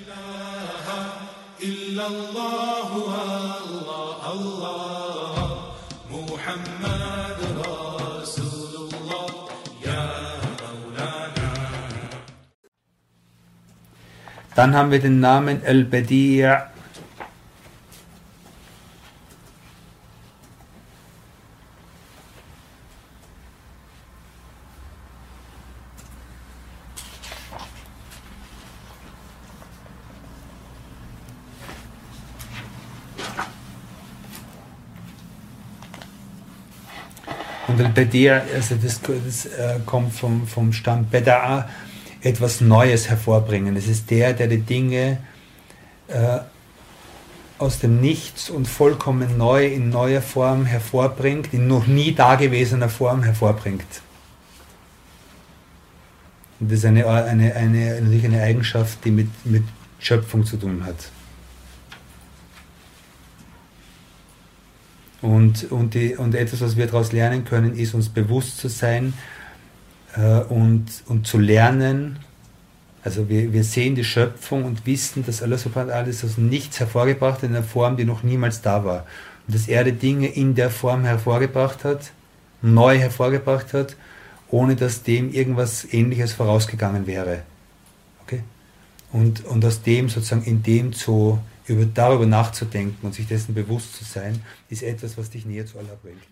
إله إلا الله الله. الله محمد رسول الله يا مولانا. Dann haben wir den Namen Al-Badi' Und Al-Badi' also das, das äh, kommt vom, vom Stamm Beda'a, etwas Neues hervorbringen. Es ist der, der die Dinge äh, aus dem Nichts und vollkommen neu in neuer Form hervorbringt, in noch nie dagewesener Form hervorbringt. Und das ist eine, eine, eine, natürlich eine Eigenschaft, die mit, mit Schöpfung zu tun hat. Und, und, die, und etwas, was wir daraus lernen können, ist uns bewusst zu sein, äh, und, und zu lernen. Also wir, wir sehen die Schöpfung und wissen, dass Allah subhanahu alles aus nichts hervorgebracht hat in einer Form, die noch niemals da war. Und dass er die Dinge in der Form hervorgebracht hat, neu hervorgebracht hat, ohne dass dem irgendwas ähnliches vorausgegangen wäre. Okay? Und, und aus dem sozusagen in dem zu, über, darüber nachzudenken und sich dessen bewusst zu sein, ist etwas, was dich näher zu Allah bringt.